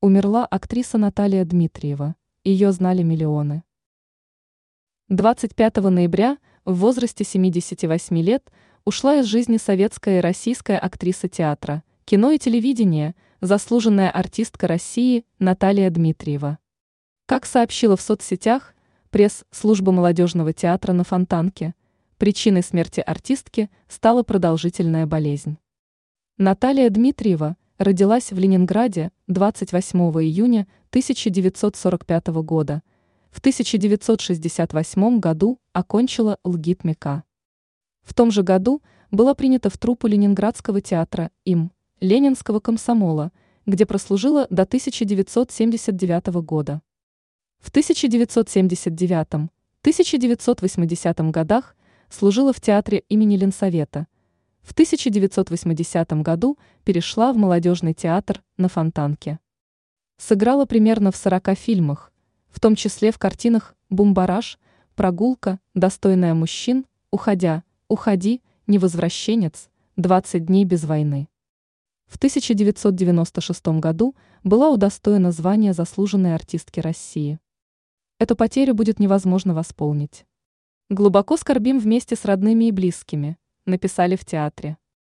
Умерла актриса Наталья Дмитриева. Ее знали миллионы. 25 ноября в возрасте 78 лет ушла из жизни советская и российская актриса театра, кино и телевидения, заслуженная артистка России Наталья Дмитриева. Как сообщила в соцсетях пресс-служба молодежного театра на Фонтанке, причиной смерти артистки стала продолжительная болезнь. Наталья Дмитриева – родилась в Ленинграде 28 июня 1945 года. В 1968 году окончила ЛГИТ-МИКа. В том же году была принята в труппу Ленинградского театра им Ленинского комсомола, где прослужила до 1979 года. В 1979-1980 годах служила в театре имени Ленсовета – в 1980 году перешла в молодежный театр на Фонтанке. Сыграла примерно в 40 фильмах, в том числе в картинах «Бумбараш», «Прогулка», «Достойная мужчин», «Уходя», «Уходи», «Невозвращенец», «20 дней без войны». В 1996 году была удостоена звания заслуженной артистки России. Эту потерю будет невозможно восполнить. Глубоко скорбим вместе с родными и близкими – написали в театре.